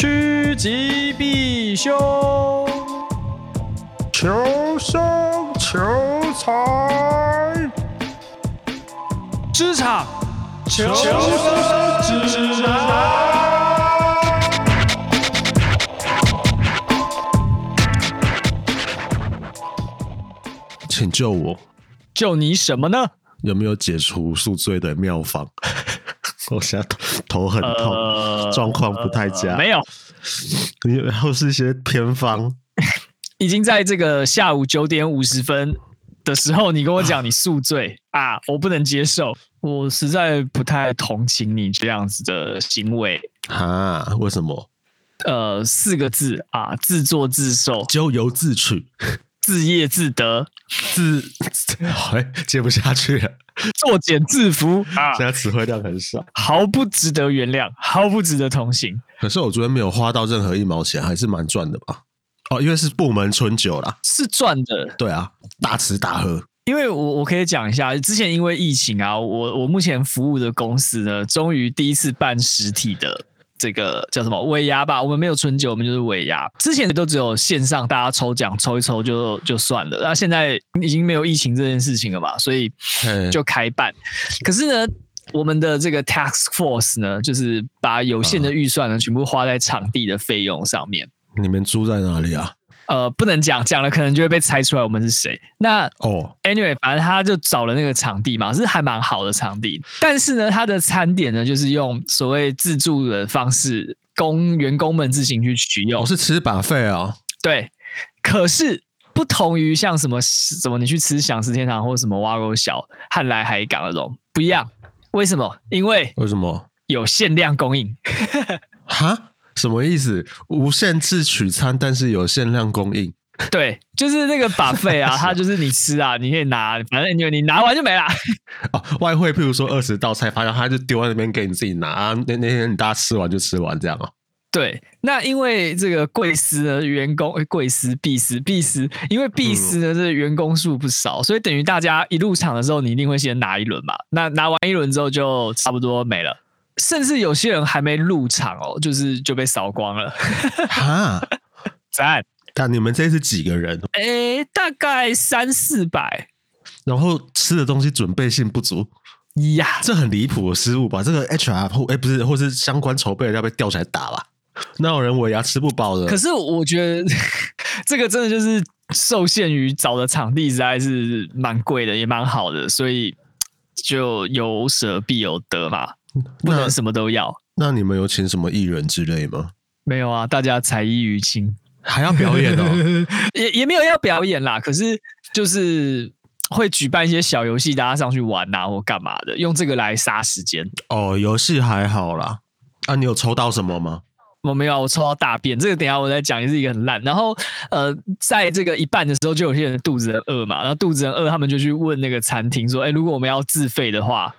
趋吉避凶，求生求财，职场求生指南。请救我！救你什么呢？有没有解除宿醉的妙方？我现在头头很痛，状、呃、况不太佳。呃、没有，然后是一些偏方。已经在这个下午九点五十分的时候，你跟我讲你宿醉啊，啊，我不能接受，我实在不太同情你这样子的行为啊。为什么？呃，四个字啊，自作自受，咎由自取。自业自得，自哎接不下去了，作茧自缚啊！现在词汇量很少，毫不值得原谅，毫不值得同情。可是我昨天没有花到任何一毛钱，还是蛮赚的吧？哦，因为是部门春酒啦，是赚的。对啊，大吃大喝。因为我我可以讲一下，之前因为疫情啊，我我目前服务的公司呢，终于第一次办实体的。这个叫什么尾牙吧？我们没有春酒，我们就是尾牙。之前都只有线上，大家抽奖抽一抽就就算了。那现在已经没有疫情这件事情了嘛，所以就开办。可是呢，我们的这个 task force 呢，就是把有限的预算呢，全部花在场地的费用上面。你们租在哪里啊？呃，不能讲，讲了可能就会被猜出来我们是谁。那哦，anyway，反正他就找了那个场地嘛，是还蛮好的场地。但是呢，他的餐点呢，就是用所谓自助的方式，供员工们自行去取用。我、哦、是吃 buffet 啊。对，可是不同于像什么什么，你去吃享食天堂或者什么挖沟小汉来海港那种不一样。为什么？因为为什么有限量供应？哈？什么意思？无限制取餐，但是有限量供应。对，就是那个 buffet 啊，它就是你吃啊，你可以拿，反正你你拿完就没了。哦，外汇，譬如说二十道菜，发现他就丢在那边给你自己拿啊。那那天你大家吃完就吃完这样啊。对，那因为这个贵司呢，员工贵司必司必司，因为必司呢，这个员工数不少，所以等于大家一入场的时候，你一定会先拿一轮嘛。那拿完一轮之后，就差不多没了。甚至有些人还没入场哦，就是就被扫光了。哈，赞！但你们这是几个人？哎、欸，大概三四百。然后吃的东西准备性不足呀，这很离谱的失误吧？这个 HR 或哎不是，或是相关筹备要被吊起来打吧？那有人尾牙吃不饱的？可是我觉得 这个真的就是受限于找的场地实在是蛮贵的，也蛮好的，所以就有舍必有得嘛。不能什么都要。那，你们有请什么艺人之类吗？没有啊，大家才艺于亲，还要表演哦。也也没有要表演啦，可是就是会举办一些小游戏，大家上去玩啊，或干嘛的，用这个来杀时间。哦，游戏还好啦。啊，你有抽到什么吗？我没有，我抽到大便。这个等一下我再讲，也是一个很烂。然后呃，在这个一半的时候，就有些人肚子很饿嘛，然后肚子很饿，他们就去问那个餐厅说：“哎，如果我们要自费的话。”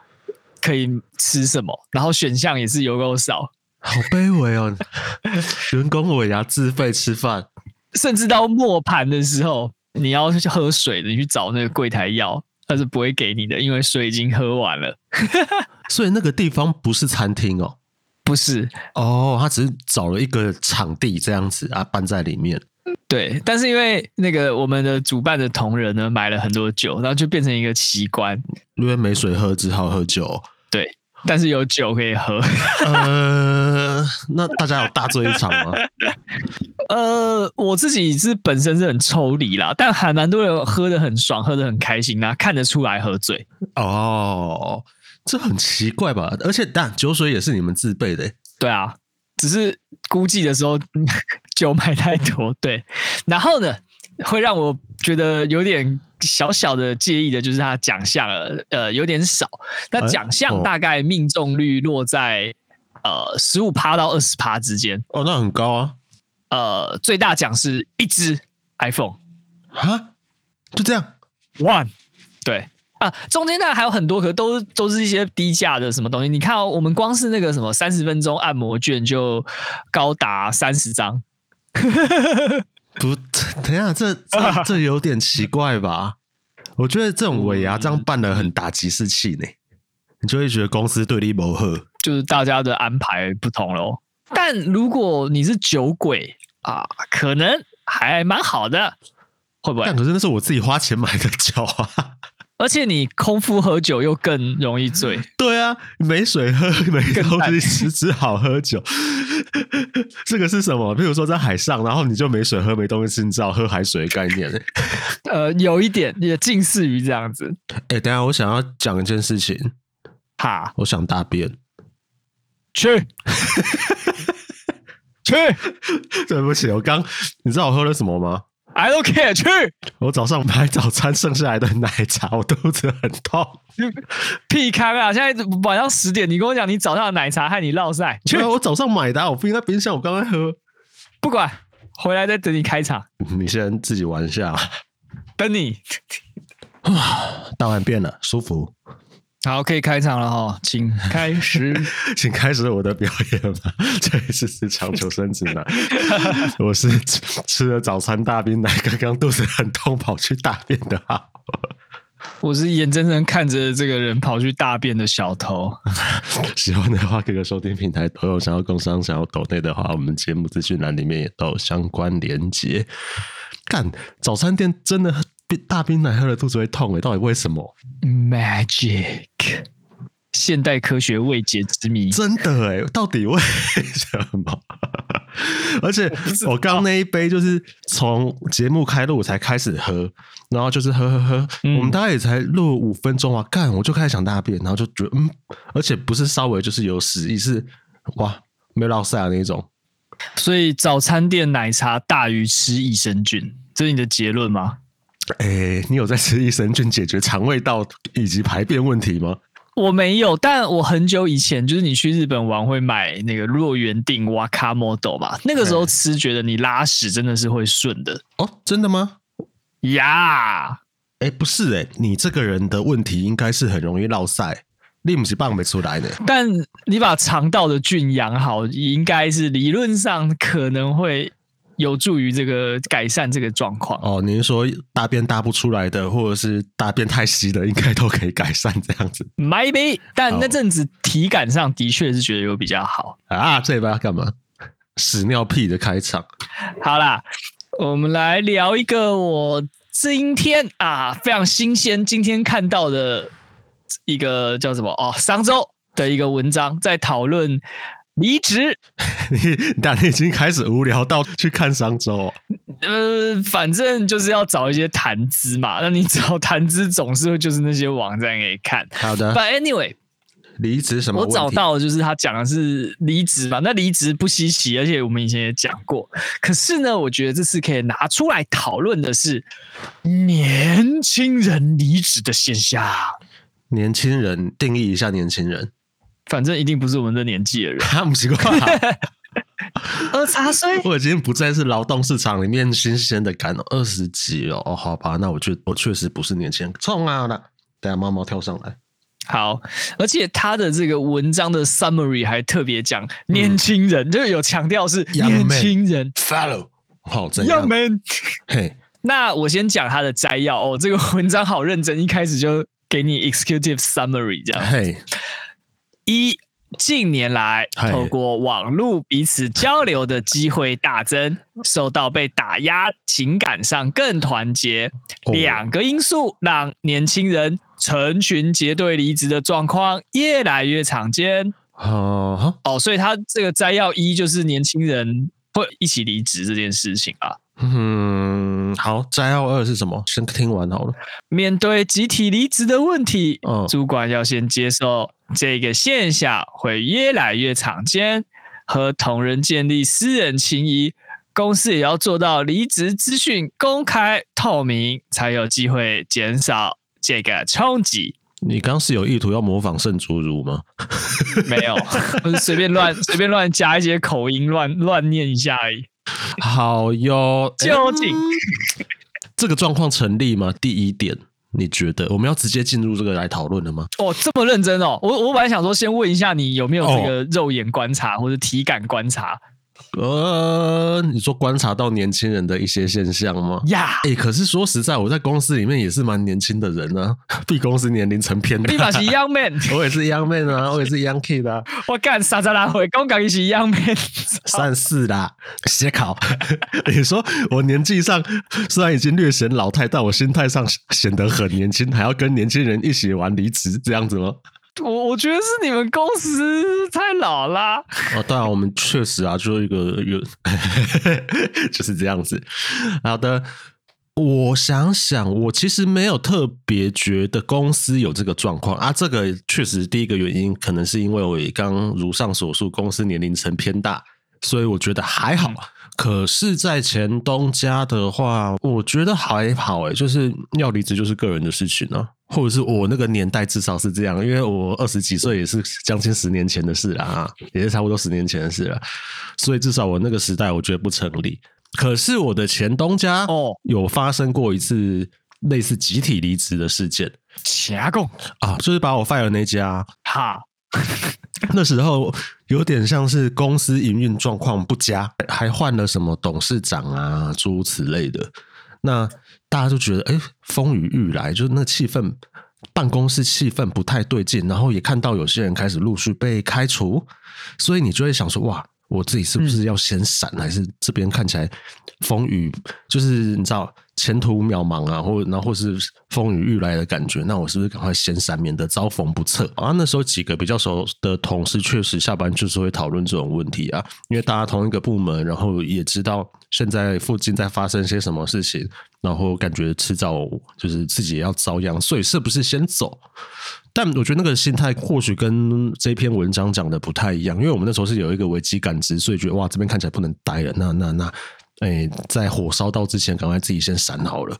可以吃什么？然后选项也是有够少，好卑微哦！员工尾牙自费吃饭，甚至到末盘的时候，你要去喝水的，你去找那个柜台要，他是不会给你的，因为水已经喝完了。所以那个地方不是餐厅哦，不是哦，他只是找了一个场地这样子啊，办在里面。对，但是因为那个我们的主办的同仁呢，买了很多酒，然后就变成一个奇观，因为没水喝，只好喝酒。对，但是有酒可以喝。呃，那大家有大醉一场吗？呃，我自己是本身是很抽离啦，但还蛮多人喝的很爽，喝的很开心啊，看得出来喝醉。哦，这很奇怪吧？而且，但酒水也是你们自备的。对啊。只是估计的时候酒买太多，对，然后呢，会让我觉得有点小小的介意的，就是他奖项呃有点少，那奖项大概命中率落在呃十五趴到二十趴之间。哦，那很高啊。呃，最大奖是一只 iPhone 啊，就这样，one，对。啊，中间那还有很多，可都都是一些低价的什么东西。你看哦，我们光是那个什么三十分钟按摩券就高达三十张。不，等一下，这这 这有点奇怪吧？我觉得这种尾牙这样办的很打击士气呢，你就会觉得公司对你不合，就是大家的安排不同喽。但如果你是酒鬼啊，可能还蛮好的，会不会？但可是那是我自己花钱买的酒啊。而且你空腹喝酒又更容易醉。对啊，没水喝，没东西吃，只好喝酒。这个是什么？比如说在海上，然后你就没水喝，没东西吃，你只好喝海水的概念。呃，有一点也近似于这样子。哎，等下我想要讲一件事情。哈，我想大便。去，去。对不起，我刚，你知道我喝了什么吗？I don't care，去！我早上买早餐剩下来的奶茶，我肚子很痛。屁康啊！现在晚上十点，你跟我讲你早上的奶茶害你落赛。去！我早上买的，我冰在冰箱，我刚刚喝。不管，回来再等你开场。你先自己玩一下。等你。大完便了，舒服。好，可以开场了哈，请 开始，请开始我的表演吧。这里是职场求生指南，我是吃了早餐大冰奶，刚刚肚子很痛，跑去大便的哈。我是眼睁睁看着这个人跑去大便的小偷。喜欢的话，各个收听平台都有。想要工商、想要抖内的话，我们节目资讯栏里面也都有相关连接。干，早餐店真的。大冰奶喝了肚子会痛诶，到底为什么？Magic，现代科学未解之谜，真的诶，到底为什么？而且我刚那一杯就是从节目开录才开始喝，然后就是喝喝喝，嗯、我们大概也才录五分钟啊，干我就开始想大便，然后就觉得嗯，而且不是稍微就是有屎意，是哇没落赛那一种。所以早餐店奶茶大于吃益生菌，这是你的结论吗？哎、欸，你有在吃益生菌解决肠胃道以及排便问题吗？我没有，但我很久以前就是你去日本玩会买那个若元定 Wakamoto 吧，那个时候吃觉得你拉屎真的是会顺的哦，真的吗？呀，哎，不是哎、欸，你这个人的问题应该是很容易落塞，你不是棒没出来的，但你把肠道的菌养好，应该是理论上可能会。有助于这个改善这个状况哦。您说大便大不出来的，或者是大便太稀的，应该都可以改善这样子。Maybe，但那阵子体感上的确是觉得有比较好啊。这一把要干嘛？屎尿屁的开场。好啦，我们来聊一个我今天啊非常新鲜，今天看到的一个叫什么哦，商周的一个文章，在讨论。离职，你但你已经开始无聊到去看商周，呃，反正就是要找一些谈资嘛。那你找谈资总是会就是那些网站可以看。好的，But anyway，离职什么？我找到就是他讲的是离职嘛。那离职不稀奇，而且我们以前也讲过。可是呢，我觉得这次可以拿出来讨论的是年轻人离职的现象。年轻人定义一下年轻人。反正一定不是我们这年纪的人，他不习惯。二十岁，我已经不再是劳动市场里面新鲜的感了。二十几了哦，好吧，那我觉得我确实不是年轻人。冲啊！那等下猫猫跳上来。好，而且他的这个文章的 summary 还特别讲年轻人，嗯、就是有强调是年轻人。Follow，好，Young man。嘿，那我先讲他的摘要哦。这个文章好认真，一开始就给你 executive summary 这样。嘿。一近年来，透过网络彼此交流的机会大增，受到被打压，情感上更团结。两个因素让年轻人成群结队离职的状况越来越常见。哦，哦，所以他这个摘要一就是年轻人会一起离职这件事情啊。嗯，好，摘要二是什么？先听完好了。面对集体离职的问题，哦，主管要先接受这个现象会越来越常见，和同仁建立私人情谊，公司也要做到离职资讯公开透明，才有机会减少这个冲击。你刚是有意图要模仿圣竹如吗？没有，我是随便乱随便乱加一些口音，乱乱念一下而已。好哟，究竟、嗯、这个状况成立吗？第一点，你觉得我们要直接进入这个来讨论了吗？哦，这么认真哦！我我本来想说，先问一下你有没有这个肉眼观察、哦、或者体感观察。呃，你说观察到年轻人的一些现象吗？呀，哎，可是说实在，我在公司里面也是蛮年轻的人呢、啊，比公司年龄层偏大。你嘛是 young man，我也是 young man 啊，我也是 young kid 啊。我干三十来岁，刚刚也是 young man，三四啦，写考。你说我年纪上虽然已经略显老态，但我心态上显得很年轻，还要跟年轻人一起玩离职，这样子吗？我我觉得是你们公司太老啦。哦，当然我们确实啊，就是一个有 就是这样子。好的，我想想，我其实没有特别觉得公司有这个状况啊。这个确实第一个原因，可能是因为我刚如上所述，公司年龄层偏大，所以我觉得还好。嗯、可是，在前东家的话，我觉得还好诶，就是要离职就是个人的事情呢、啊。或者是我那个年代至少是这样，因为我二十几岁也是将近十年前的事了啊，也是差不多十年前的事了，所以至少我那个时代我觉得不成立。可是我的前东家哦，有发生过一次类似集体离职的事件，瞎供啊，就是把我 fire 那家哈，那时候有点像是公司营运状况不佳，还换了什么董事长啊，诸如此类的。那大家就觉得，哎，风雨欲来，就是那个气氛，办公室气氛不太对劲，然后也看到有些人开始陆续被开除，所以你就会想说，哇，我自己是不是要先闪，嗯、还是这边看起来风雨，就是你知道。前途渺茫啊，或然后或是风雨欲来的感觉，那我是不是赶快先闪，免得遭逢不测啊？那时候几个比较熟的同事，确实下班就是会讨论这种问题啊，因为大家同一个部门，然后也知道现在附近在发生些什么事情，然后感觉迟早就是自己也要遭殃，所以是不是先走？但我觉得那个心态或许跟这篇文章讲的不太一样，因为我们那时候是有一个危机感知，所以觉得哇，这边看起来不能待了，那那那。哎，在火烧到之前，赶快自己先闪好了。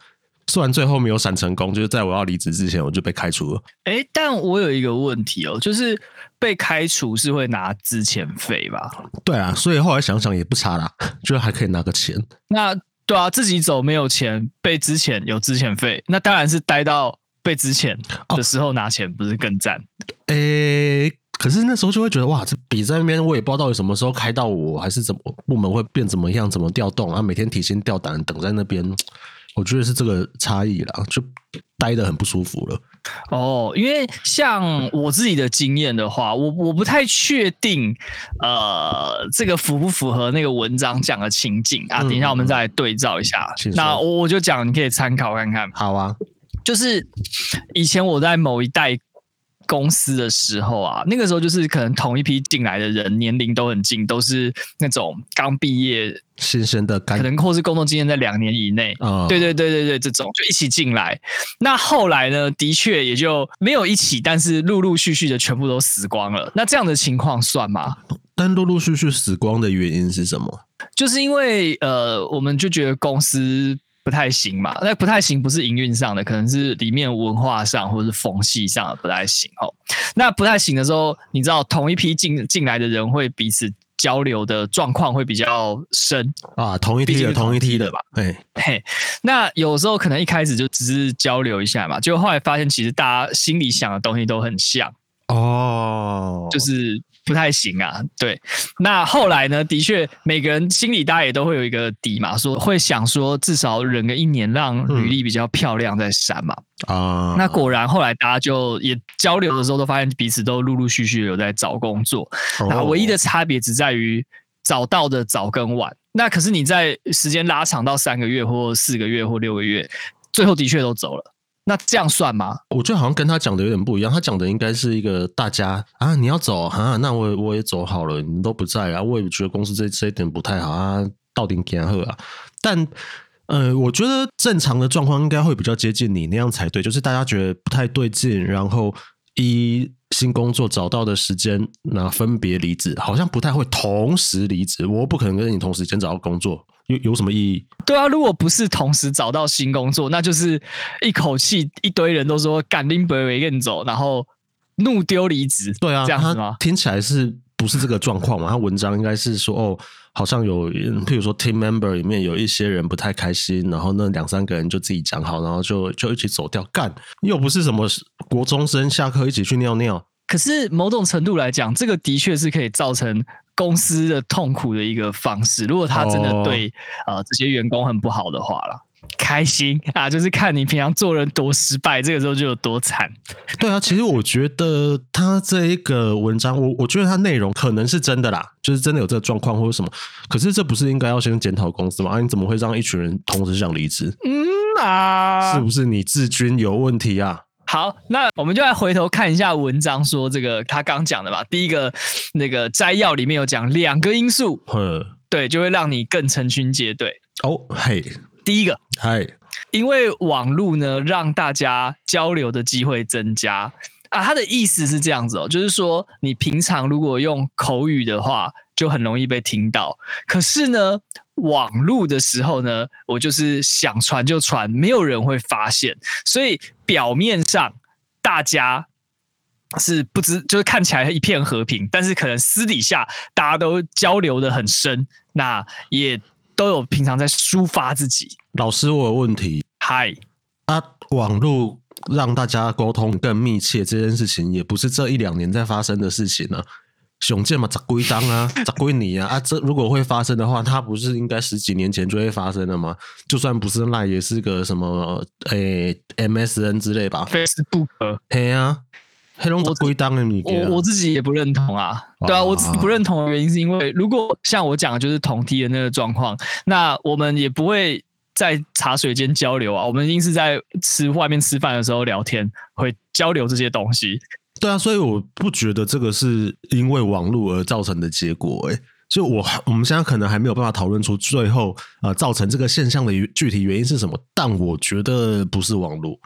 虽然最后没有闪成功，就是在我要离职之前，我就被开除了。哎，但我有一个问题哦，就是被开除是会拿资遣费吧？对啊，所以后来想想也不差啦，就还可以拿个钱。那对啊，自己走没有钱，被资遣有资遣费，那当然是待到被资遣的时候拿钱，不是更赞？哎、哦。可是那时候就会觉得哇，这笔在那边，我也不知道到底什么时候开到我，还是怎么部门会变怎么样，怎么调动啊？每天提心吊胆等在那边，我觉得是这个差异啦，就待得很不舒服了。哦，因为像我自己的经验的话，我我不太确定，呃，这个符不符合那个文章讲的情景啊？等一下我们再来对照一下。嗯、那我我就讲，你可以参考看看。好啊，就是以前我在某一代。公司的时候啊，那个时候就是可能同一批进来的人年龄都很近，都是那种刚毕业新生的，可能或是工作经验在两年以内。哦，对对对对对，这种就一起进来。那后来呢，的确也就没有一起，但是陆陆续续的全部都死光了。那这样的情况算吗？但陆陆续续死光的原因是什么？就是因为呃，我们就觉得公司。不太行嘛？那不太行，不是营运上的，可能是里面文化上或者是风气上的不太行哦。那不太行的时候，你知道同一批进进来的人会彼此交流的状况会比较深啊，同一批的同一批的吧？对，嘿，那有时候可能一开始就只是交流一下嘛，就后来发现其实大家心里想的东西都很像哦，就是。不太行啊，对。那后来呢？的确，每个人心里大家也都会有一个底嘛，说会想说至少忍个一年，让履历比较漂亮再删嘛。啊、嗯，那果然后来大家就也交流的时候，都发现彼此都陆陆续续有在找工作。然后、唯一的差别只在于找到的早跟晚。那可是你在时间拉长到三个月或四个月或六个月，最后的确都走了。那这样算吗？我觉得好像跟他讲的有点不一样。他讲的应该是一个大家啊，你要走啊，那我我也走好了，你们都不在啊，我也觉得公司这这一点不太好啊，到底如何啊？但呃，我觉得正常的状况应该会比较接近你那样才对，就是大家觉得不太对劲，然后一新工作找到的时间，那分别离职，好像不太会同时离职。我不可能跟你同时间找到工作。有有什么意义？对啊，如果不是同时找到新工作，那就是一口气一堆人都说赶紧不会跟走，然后怒丢离职。对啊，这样子吗？听起来是不是这个状况嘛？他文章应该是说哦，好像有，譬如说 team member 里面有一些人不太开心，然后那两三个人就自己讲好，然后就就一起走掉。干，又不是什么国中生下课一起去尿尿。可是某种程度来讲，这个的确是可以造成。公司的痛苦的一个方式。如果他真的对、哦、呃这些员工很不好的话了。开心 啊，就是看你平常做人多失败，这个时候就有多惨。对啊，其实我觉得他这一个文章，我我觉得他内容可能是真的啦，就是真的有这个状况或者什么。可是这不是应该要先检讨公司吗？啊，你怎么会让一群人同时想离职？嗯啊，是不是你治军有问题啊？好，那我们就来回头看一下文章，说这个他刚讲的吧。第一个那个摘要里面有讲两个因素，嗯，对，就会让你更成群结队。哦，嘿。第一个，嗨，因为网络呢，让大家交流的机会增加啊。他的意思是这样子哦，就是说你平常如果用口语的话，就很容易被听到。可是呢，网络的时候呢，我就是想传就传，没有人会发现。所以表面上大家是不知，就是看起来一片和平，但是可能私底下大家都交流的很深，那也。都有平常在抒发自己。老师，我有问题。嗨，啊，网络让大家沟通更密切这件事情，也不是这一两年在发生的事情呢。熊剑嘛，咋归当啊，咋归你啊？啊，这如果会发生的话，它不是应该十几年前就会发生的吗？就算不是赖，也是个什么诶、欸、MSN 之类吧？Facebook。嘿啊。黑龙江归当的你，我我自己也不认同啊。对啊，我自己不认同的原因是因为，如果像我讲的就是同梯的那个状况，那我们也不会在茶水间交流啊。我们一定是在吃外面吃饭的时候聊天，会交流这些东西。对啊，所以我不觉得这个是因为网络而造成的结果。诶，就我我们现在可能还没有办法讨论出最后呃造成这个现象的具体原因是什么，但我觉得不是网络。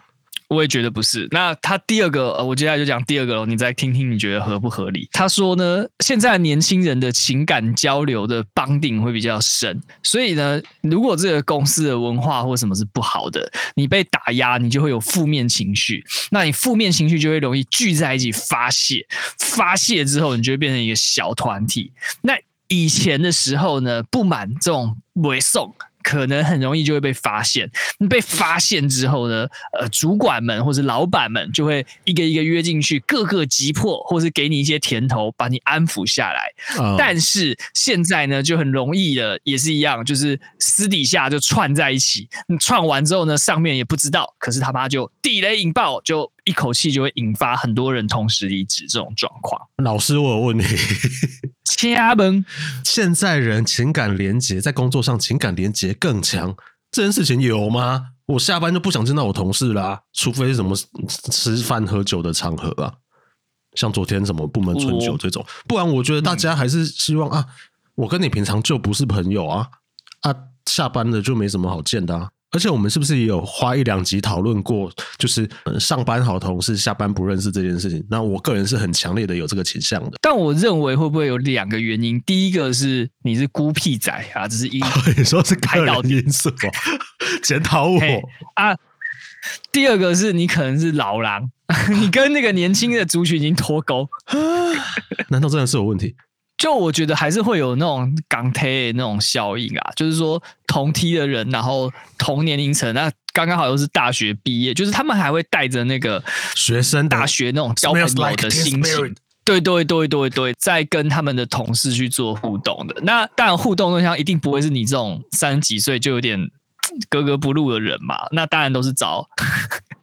我也觉得不是。那他第二个，我接下来就讲第二个了，你再听听，你觉得合不合理？他说呢，现在年轻人的情感交流的绑定会比较深，所以呢，如果这个公司的文化或什么是不好的，你被打压，你就会有负面情绪，那你负面情绪就会容易聚在一起发泄，发泄之后，你就会变成一个小团体。那以前的时候呢，不满这种委送。可能很容易就会被发现。被发现之后呢，呃，主管们或是老板们就会一个一个约进去，各个击破，或是给你一些甜头，把你安抚下来。Oh. 但是现在呢，就很容易的，也是一样，就是私底下就串在一起。你串完之后呢，上面也不知道，可是他妈就地雷引爆，就一口气就会引发很多人同时离职这种状况。老师，我有问题。掐门，现在人情感连结在工作上情感连结更强，这件事情有吗？我下班就不想见到我同事啦，除非是什么吃饭喝酒的场合啊，像昨天什么部门春酒这种，不然我觉得大家还是希望啊，我跟你平常就不是朋友啊，啊，下班了就没什么好见的啊。而且我们是不是也有花一两集讨论过，就是上班好同事，下班不认识这件事情？那我个人是很强烈的有这个倾向的。但我认为会不会有两个原因？第一个是你是孤僻仔啊，这是一，你说是个人因素，检讨我啊。第二个是你可能是老狼，你跟那个年轻的族群已经脱钩，难道真的是有问题？就我觉得还是会有那种港铁那种效应啊，就是说同梯的人，然后同年龄层，那刚刚好又是大学毕业，就是他们还会带着那个学生大学那种交朋友的心情，对对对对对，在跟他们的同事去做互动的。那当然互动对象一定不会是你这种三十几岁就有点格格不入的人嘛，那当然都是找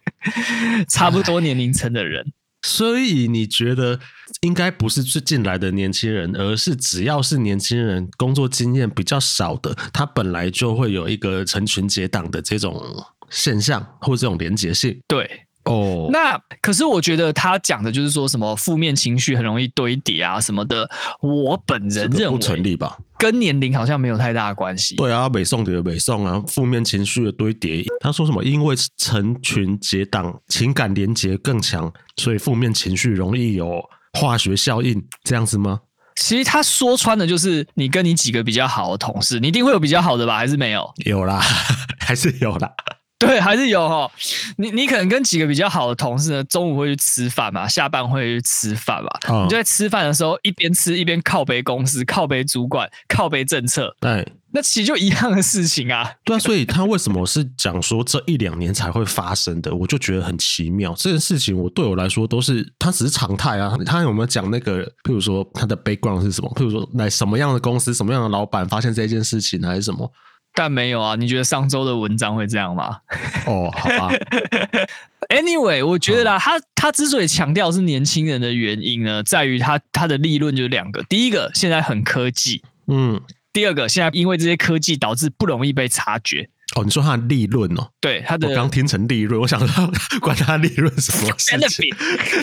差不多年龄层的人。所以你觉得应该不是最近来的年轻人，而是只要是年轻人，工作经验比较少的，他本来就会有一个成群结党的这种现象或这种连结性。对。哦，那可是我觉得他讲的就是说什么负面情绪很容易堆叠啊什么的，我本人认为不成立吧，跟年龄好像没有太大的关系。对啊，北宋的北宋啊，负面情绪的堆叠，他说什么？因为成群结党，情感连结更强，所以负面情绪容易有化学效应，这样子吗？其实他说穿的就是你跟你几个比较好的同事，你一定会有比较好的吧？还是没有？有啦，还是有啦。对，还是有哈。你你可能跟几个比较好的同事呢，中午会去吃饭嘛，下班会去吃饭嘛。哦、你就在吃饭的时候一边吃一边靠背公司、靠背主管、靠背政策。对，那其实就一样的事情啊。对啊，所以他为什么是讲说这一两年才会发生的？我就觉得很奇妙。这件事情我对我来说都是，他只是常态啊。他有没有讲那个？譬如说他的 background 是什么？譬如说来什么样的公司、什么样的老板发现这件事情，还是什么？但没有啊，你觉得上周的文章会这样吗？哦，好吧。Anyway，我觉得啦，他他之所以强调是年轻人的原因呢，在于他他的立论就是两个，第一个现在很科技，嗯，第二个现在因为这些科技导致不容易被察觉。哦，你说他的利润哦？对，他的我刚听成利润，我想说 管他利润什么事情？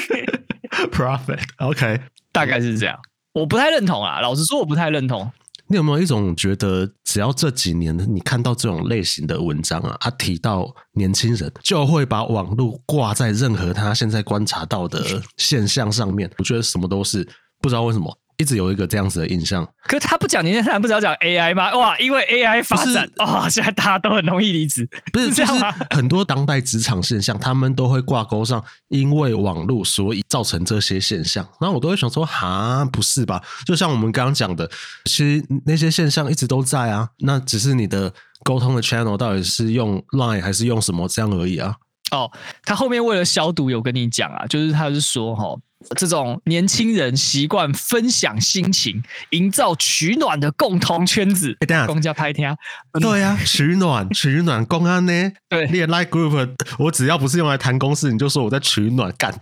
Profit，OK，大概是这样。我不太认同啊，老实说，我不太认同。你有没有一种觉得，只要这几年你看到这种类型的文章啊，他提到年轻人，就会把网络挂在任何他现在观察到的现象上面？我觉得什么都是，不知道为什么。一直有一个这样子的印象，可是他不讲年轻人，不是要讲 AI 吗？哇，因为 AI 发展哇、哦，现在大家都很容易离职，不是，是这样吗？很多当代职场现象，他们都会挂钩上，因为网络所以造成这些现象。然后我都会想说，哈，不是吧？就像我们刚刚讲的，其实那些现象一直都在啊，那只是你的沟通的 channel 到底是用 Line 还是用什么这样而已啊。哦，他后面为了消毒有跟你讲啊，就是他是说哈。这种年轻人习惯分享心情，营造取暖的共同圈子。哎，等下，公家拍天啊？对呀、啊，取暖，取暖，公安呢？对，你的 Like Group，我只要不是用来谈公事，你就说我在取暖，干，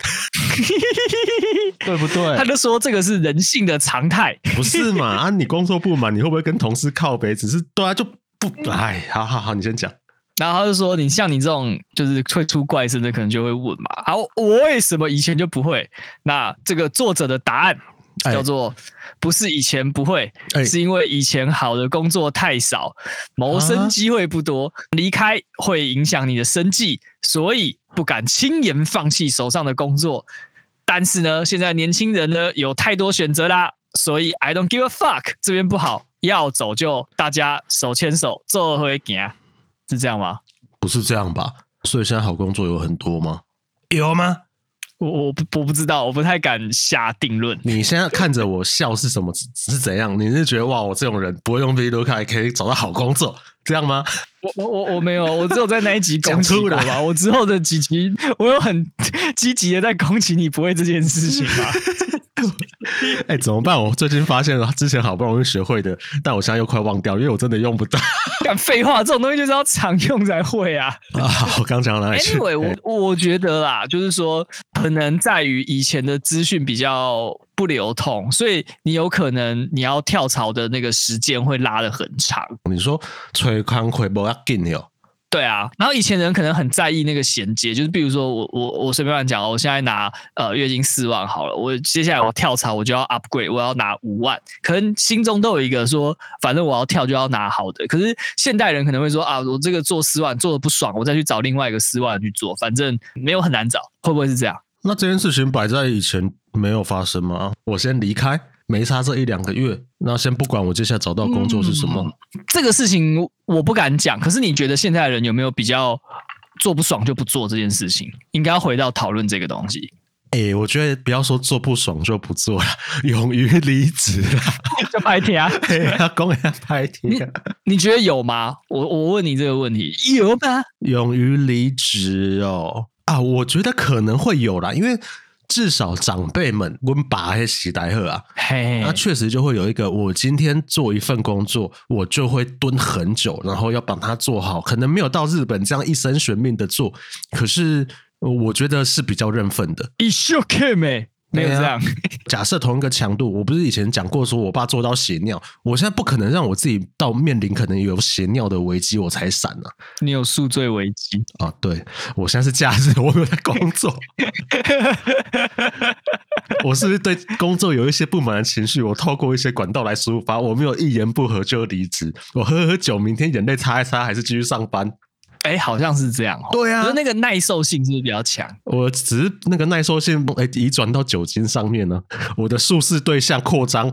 对不对？他就说这个是人性的常态，不是嘛？啊，你工作不满，你会不会跟同事靠北？只是对啊，就不，哎，好好好，你先讲。然后他就说：“你像你这种就是会出怪声的，可能就会问嘛。好，我为什么以前就不会？那这个作者的答案叫做：不是以前不会，是因为以前好的工作太少，谋生机会不多，离开会影响你的生计，所以不敢轻言放弃手上的工作。但是呢，现在年轻人呢有太多选择啦，所以 I don't give a fuck，这边不好，要走就大家手牵手做回行。”是这样吗？不是这样吧？所以现在好工作有很多吗？有吗？我我不我不知道，我不太敢下定论。你现在看着我笑是什么？是怎样？你是觉得哇，我这种人不会用 VLOOKUP 可以找到好工作，这样吗？我我我我没有，我只有在那一集讲出来吧。我之后的几集，我有很积极的在攻击你不会这件事情吧？哎、欸，怎么办？我最近发现了，之前好不容易学会的，但我现在又快忘掉，因为我真的用不到。敢废话，这种东西就是要常用才会啊！啊，我刚讲了。Anyway，我我觉得啦，就是说，可能在于以前的资讯比较不流通，所以你有可能你要跳槽的那个时间会拉得很长。你说吹康亏不要紧哟。对啊，然后以前人可能很在意那个衔接，就是比如说我我我随便乱讲，我现在拿呃月薪四万好了，我接下来我跳槽我就要 upgrade，我要拿五万，可能心中都有一个说，反正我要跳就要拿好的。可是现代人可能会说啊，我这个做四万做的不爽，我再去找另外一个四万去做，反正没有很难找，会不会是这样？那这件事情摆在以前没有发生吗？我先离开。没差这一两个月，那先不管我接下来找到工作是什么，嗯，这个事情我不敢讲。可是你觉得现在的人有没有比较做不爽就不做这件事情？应该要回到讨论这个东西。哎、欸，我觉得不要说做不爽就不做了，勇于离职了，就拍贴啊，要公开拍贴。你觉得有吗？我我问你这个问题，有吗？勇于离职哦啊，我觉得可能会有啦，因为。至少长辈们温把还喜代贺啊，那确实就会有一个，我今天做一份工作，我就会蹲很久，然后要把它做好，可能没有到日本这样一生悬命的做，可是我觉得是比较认份的。一生懸命。没有这样。假设同一个强度，我不是以前讲过，说我爸做到血尿，我现在不可能让我自己到面临可能有血尿的危机，我才闪呢、啊。你有宿醉危机啊？对，我现在是假日，我有在工作。我是不是对工作有一些不满的情绪？我透过一些管道来抒发，我没有一言不合就离职。我喝喝酒，明天眼泪擦一擦，还是继续上班。哎、欸，好像是这样。对啊，那个耐受性是不是比较强？我只是那个耐受性哎，移转到酒精上面呢。我的术式对象扩张，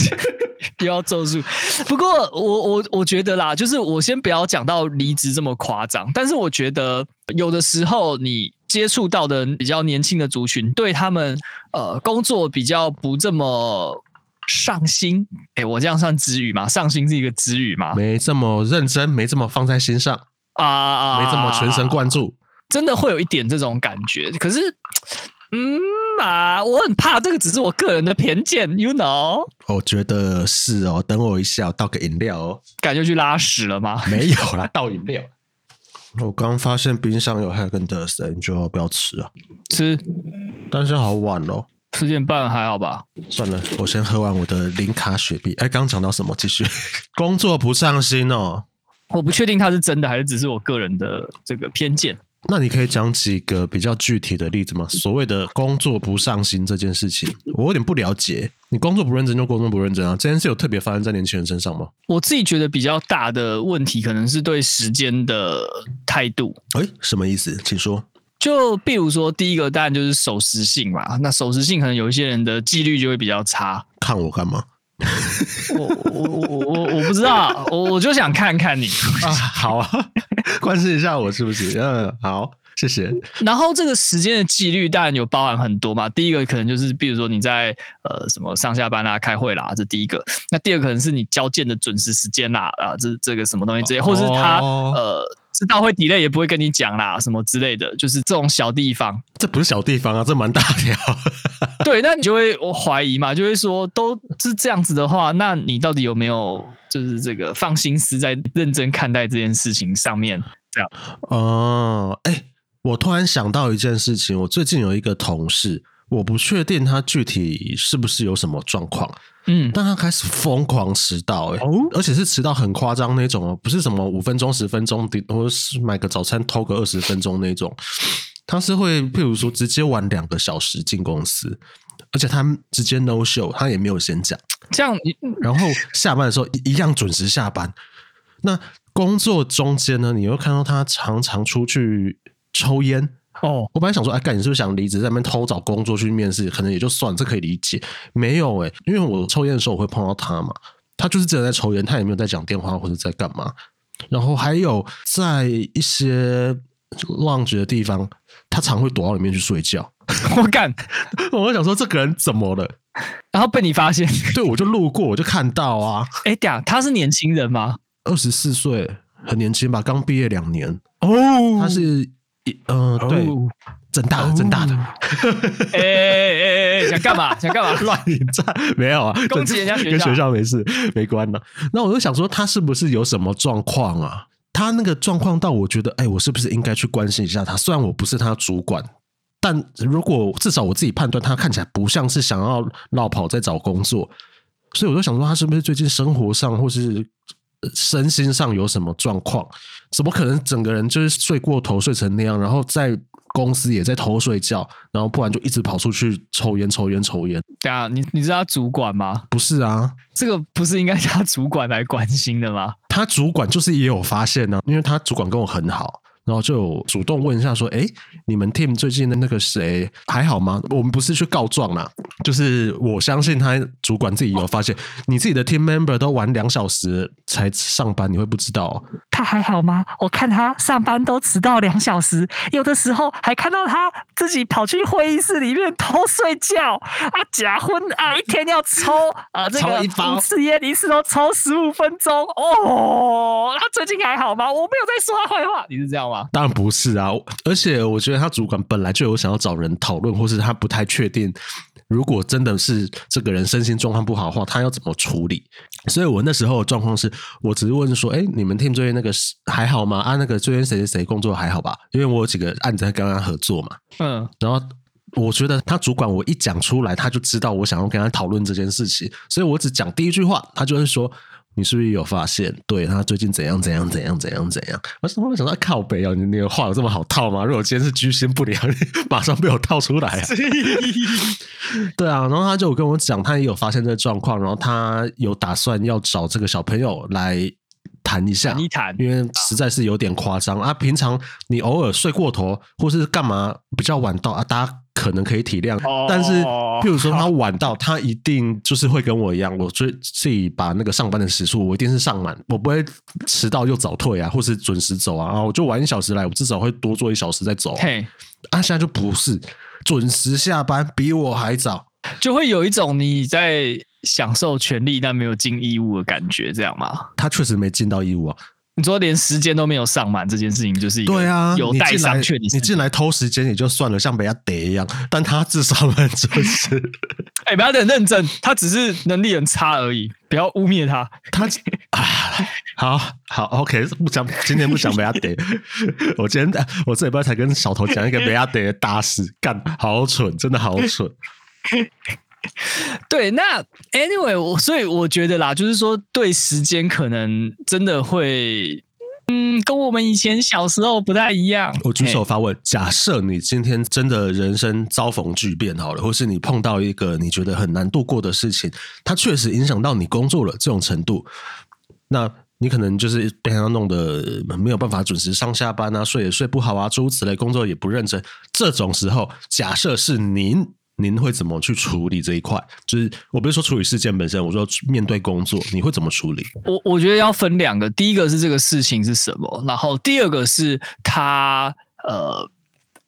又要咒术。不过我我我觉得啦，就是我先不要讲到离职这么夸张，但是我觉得有的时候你接触到的比较年轻的族群，对他们呃工作比较不这么上心。哎，我这样算支语吗？上心是一个支语吗？没这么认真，没这么放在心上啊啊，没这么全神贯注，真的会有一点这种感觉。可是。嗯啊，我很怕这个只是我个人的偏见，you know？我觉得是哦。等我一下，我倒个饮料哦。感觉去拉屎了吗？没有啦，倒饮料。我刚发现冰箱有 Häagen-Dazs，你就不要吃啊。吃，但是好晚哦。十点半还好吧？算了，我先喝完我的零卡雪碧。哎，刚讲到什么？继续。工作不上心哦。我不确定它是真的还是只是我个人的这个偏见。那你可以讲几个比较具体的例子吗？所谓的工作不上心这件事情，我有点不了解。你工作不认真就工作不认真啊？这件事有特别发生在年轻人身上吗？我自己觉得比较大的问题，可能是对时间的态度。诶，什么意思？请说。就比如说，第一个当然就是守时性嘛。那守时性可能有一些人的纪律就会比较差。看我干嘛？我我我我我不知道，我我就想看看你 啊，好啊，关心一下我是不是？嗯，好，谢谢。然后这个时间的纪律当然有包含很多嘛。第一个可能就是，比如说你在呃什么上下班啦、开会啦，这第一个。那第二个可能是你交件的准时时间啦，啊，这这个什么东西之类，或者是他呃。知道会 delay 也不会跟你讲啦，什么之类的，就是这种小地方。这不是小地方啊，这蛮大条。对，那你就会我怀疑嘛，就会说都是这样子的话，那你到底有没有就是这个放心思在认真看待这件事情上面？这样。哦，哎，我突然想到一件事情，我最近有一个同事。我不确定他具体是不是有什么状况，嗯，但他开始疯狂迟到，欸，哎，哦，而且是迟到很夸张那种哦，不是什么五分钟、十分钟，或者是买个早餐偷个二十分钟那种，他是会譬如说直接晚两个小时进公司，而且他直接 no show，他也没有先讲，这样，然后下班的时候一样准时下班。那工作中间呢，你会看到他常常出去抽烟。哦，我本来想说，哎，干，你是不是想离职，在那边偷找工作去面试？可能也就算，这可以理解。没有哎、欸，因为我抽烟的时候我会碰到他嘛，他就是真的在抽烟，他也没有在讲电话或者在干嘛。然后还有在一些 lounge 的地方，他常会躲到里面去睡觉。我干，我想说这个人怎么了？然后被你发现？对，我就路过，我就看到啊。哎，对啊，他是年轻人吗？二十四岁，很年轻吧？刚毕业两年。哦，他是。嗯、呃，对，政大的，政大的，哎哎哎哎，想干嘛？想干嘛？乱引战？没有啊，攻击人家学校，跟学校没事，没关的。那我就想说，他是不是有什么状况啊？他那个状况到我觉得，哎，我是不是应该去关心一下他？虽然我不是他主管，但如果至少我自己判断，他看起来不像是想要落跑在找工作，所以我就想说，他是不是最近生活上或是？身心上有什么状况？怎么可能整个人就是睡过头睡成那样？然后在公司也在偷睡觉，然后不然就一直跑出去抽烟、抽烟、抽烟。对啊，你你是他主管吗？不是啊，这个不是应该他主管来关心的吗？他主管就是也有发现呢、啊，因为他主管跟我很好。然后就主动问一下说：“哎，你们 team 最近的那个谁还好吗？我们不是去告状啦，就是我相信他主管自己有发现，你自己的 team member 都玩两小时才上班，你会不知道哦？他还好吗？我看他上班都迟到两小时，有的时候还看到他自己跑去会议室里面偷睡觉啊，假昏啊，一天要抽啊这个五次烟一次都抽十五分钟哦。他最近还好吗？我没有在说他坏话，你是这样吗？”当然不是啊，而且我觉得他主管本来就有想要找人讨论，或是他不太确定，如果真的是这个人身心状况不好的话，他要怎么处理？所以我那时候的状况是，我只是问说，哎，你们 team 最近那个还好吗？啊，那个最近谁谁谁工作还好吧？因为我有几个案子在跟他合作嘛，嗯，然后我觉得他主管我一讲出来，他就知道我想要跟他讨论这件事情，所以我只讲第一句话，他就会说。你是不是有发现？对，他最近怎样怎样怎样怎样怎样？我怎么会想到靠北啊？你那个话有这么好套吗？如果今天是居心不良，马上被我套出来啊！对啊，然后他就跟我讲，他也有发现这个状况，然后他有打算要找这个小朋友来谈一下，谈一谈，因为实在是有点夸张啊！平常你偶尔睡过头或是干嘛比较晚到啊，大家可能可以体谅，哦、但是譬如说他晚到，他一定就是会跟我一样，我最自己把那个上班的时数，我一定是上满，我不会迟到又早退啊，或是准时走啊，然后我就晚一小时来，我至少会多做一小时再走。嘿，啊，现在就不是准时下班，比我还早，就会有一种你在享受权利但没有尽义务的感觉，这样吗？他确实没尽到义务啊。你说连时间都没有上满这件事情，就是一个对啊，有待商榷。你进来偷时间也就算了，像被他逮一样，但他至少们就是，哎、欸，不要很认真，他只是能力很差而已，不要污蔑他。他啊，好好，OK，不讲，今天不讲被他逮。我今天我这礼拜才跟小头讲一个被他逮的大事，干，好蠢，真的好蠢。对，那 anyway，我所以我觉得啦，就是说对时间可能真的会，嗯，跟我们以前小时候不太一样。我举手发问：假设你今天真的人生遭逢巨变好了，或是你碰到一个你觉得很难度过的事情，它确实影响到你工作了这种程度，那你可能就是被他弄得没有办法准时上下班啊，睡也睡不好啊，诸如此类，工作也不认真。这种时候，假设是您。您会怎么去处理这一块？就是我不是说处理事件本身，我说面对工作，你会怎么处理？我我觉得要分两个，第一个是这个事情是什么，然后第二个是它呃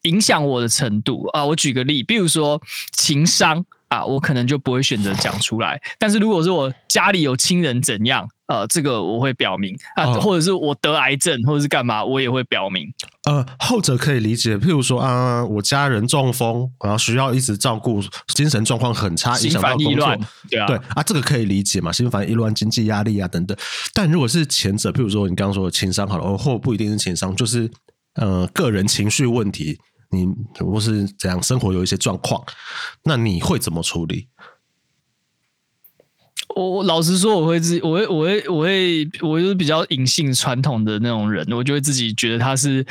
影响我的程度啊。我举个例，比如说情商啊，我可能就不会选择讲出来。但是如果是我家里有亲人怎样？呃，这个我会表明啊，或者是我得癌症，或者是干嘛，我也会表明。呃，后者可以理解，譬如说啊，我家人中风，然后需要一直照顾，精神状况很差，影响到工作，对啊，对啊，这个可以理解嘛，心烦意乱、经济压力啊等等。但如果是前者，譬如说你刚刚说的情商好了，或不一定是情商，就是呃个人情绪问题，你或是怎样，生活有一些状况，那你会怎么处理？我我老实说，我会自己，我会我会我会我就是比较隐性传统的那种人，我就会自己觉得他是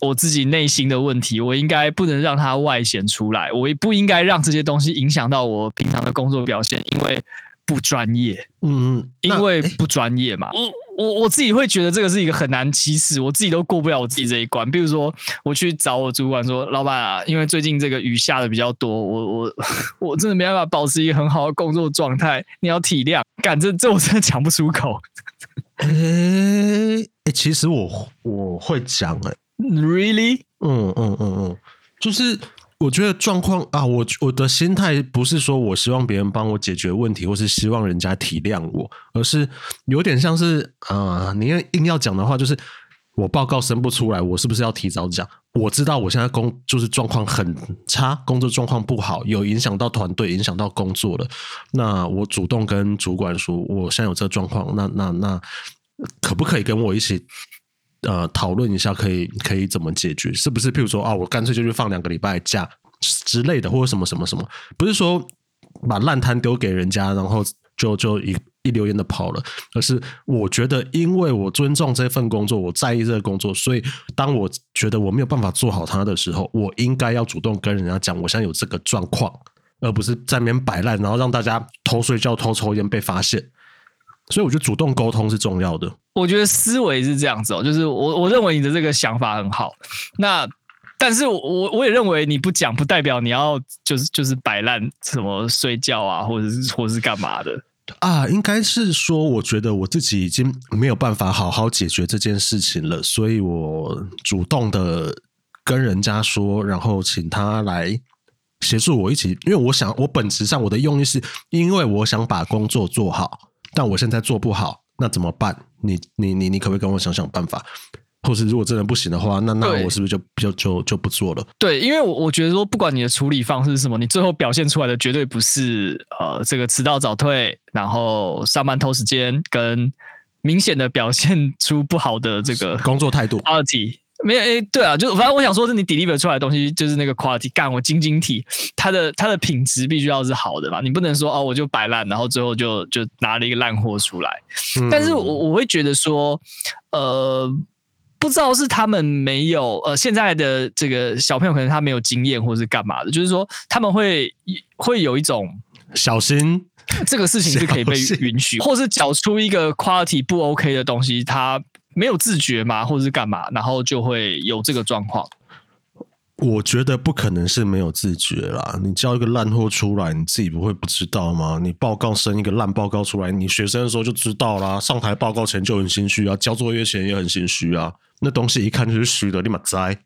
我自己内心的问题，我应该不能让他外显出来，我也不应该让这些东西影响到我平常的工作表现，因为。不专业，嗯，因为不专业嘛。我我我自己会觉得这个是一个很难启齿，我自己都过不了我自己这一关。比如说，我去找我主管说：“老板啊，因为最近这个雨下的比较多，我我 我真的没办法保持一个很好的工作状态，你要体谅。”干这这我真的讲不出口。哎哎、欸欸，其实我我会讲哎、欸、，Really？嗯嗯嗯嗯，就是。我觉得状况啊，我我的心态不是说我希望别人帮我解决问题，或是希望人家体谅我，而是有点像是啊，你要硬要讲的话，就是我报告生不出来，我是不是要提早讲？我知道我现在工就是状况很差，工作状况不好，有影响到团队，影响到工作了。那我主动跟主管说，我现在有这状况，那那那可不可以跟我一起？呃，讨论一下可以可以怎么解决？是不是？譬如说啊，我干脆就去放两个礼拜假之类的，或者什么什么什么？不是说把烂摊丢给人家，然后就就一一溜烟的跑了，而是我觉得，因为我尊重这份工作，我在意这个工作，所以当我觉得我没有办法做好它的时候，我应该要主动跟人家讲，我现在有这个状况，而不是在那边摆烂，然后让大家偷睡觉、偷抽烟被发现。所以我觉得主动沟通是重要的。我觉得思维是这样子哦，就是我我认为你的这个想法很好。那但是我我我也认为你不讲不代表你要就是就是摆烂什么睡觉啊，或者是或者是干嘛的啊？应该是说，我觉得我自己已经没有办法好好解决这件事情了，所以我主动的跟人家说，然后请他来协助我一起，因为我想我本质上我的用意是因为我想把工作做好。但我现在做不好，那怎么办？你你你你可不可以跟我想想办法？或是如果真的不行的话，那那我是不是就就就就不做了？对，因为我我觉得说，不管你的处理方式是什么，你最后表现出来的绝对不是呃这个迟到早退，然后上班偷时间，跟明显的表现出不好的这个工作态度。没有诶、欸，对啊，就反正我想说，是你 deliver 出来的东西，就是那个 quality，干我晶晶体，它的它的品质必须要是好的嘛，你不能说哦，我就摆烂，然后最后就就拿了一个烂货出来。嗯、但是我我会觉得说，呃，不知道是他们没有，呃，现在的这个小朋友可能他没有经验，或是干嘛的，就是说他们会会有一种小心，这个事情是可以被允许，或是找出一个 quality 不 OK 的东西，他。没有自觉嘛，或者是干嘛，然后就会有这个状况。我觉得不可能是没有自觉啦。你交一个烂货出来，你自己不会不知道吗？你报告生一个烂报告出来，你学生的时候就知道啦。上台报告前就很心虚啊，交作业前也很心虚啊。那东西一看就是虚的，立马摘。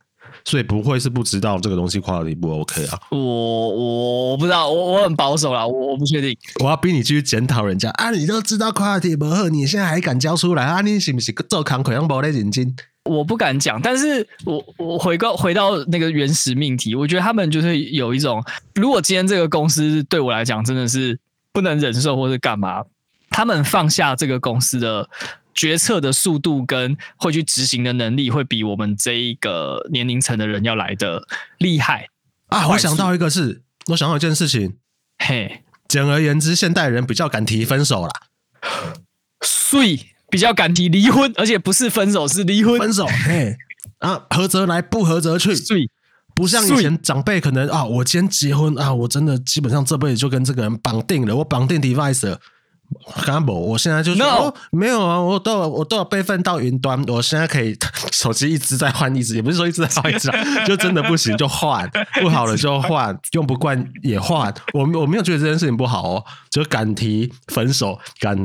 所以不会是不知道这个东西 quality 不 OK 啊？我我我不知道，我我很保守啦，我我不确定。我要逼你继续检讨人家啊！你都知道 quality 不好，你现在还敢交出来啊？你是不是做康亏让包的眼睛？我不敢讲，但是我我回到回到那个原始命题，我觉得他们就是有一种，如果今天这个公司对我来讲真的是不能忍受，或是干嘛，他们放下这个公司的。决策的速度跟会去执行的能力，会比我们这一个年龄层的人要来的厉害。啊！我想到一个事，我想到一件事情，嘿，简而言之，现代人比较敢提分手啦，所以比较敢提离婚，而且不是分手，是离婚。分手，嘿，啊，合则来，不合则去，所以。不像以前长辈可能啊，我今天结婚啊，我真的基本上这辈子就跟这个人绑定了，我绑定 device 了。干不？我现在就说 No!、哦、没有啊，我都有我都有备份到云端，我现在可以手机一直在换一只，也不是说一直在换一只，就真的不行就换，不好了就换，用不惯也换。我我没有觉得这件事情不好哦，就敢提分手，敢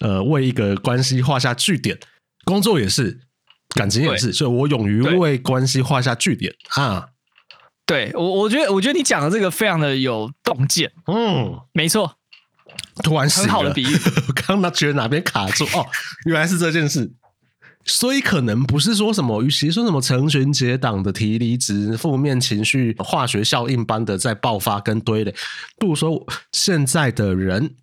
呃为一个关系画下句点，工作也是，感情也是，所以我勇于为关系画下句点啊。对我，我觉得我觉得你讲的这个非常的有洞见，嗯，没错。突然很好的比喻，我刚刚觉得哪边卡住哦，原来是这件事，所以可能不是说什么，与其说什么成群结党的提离职，负面情绪化学效应般的在爆发跟堆垒，不如说现在的人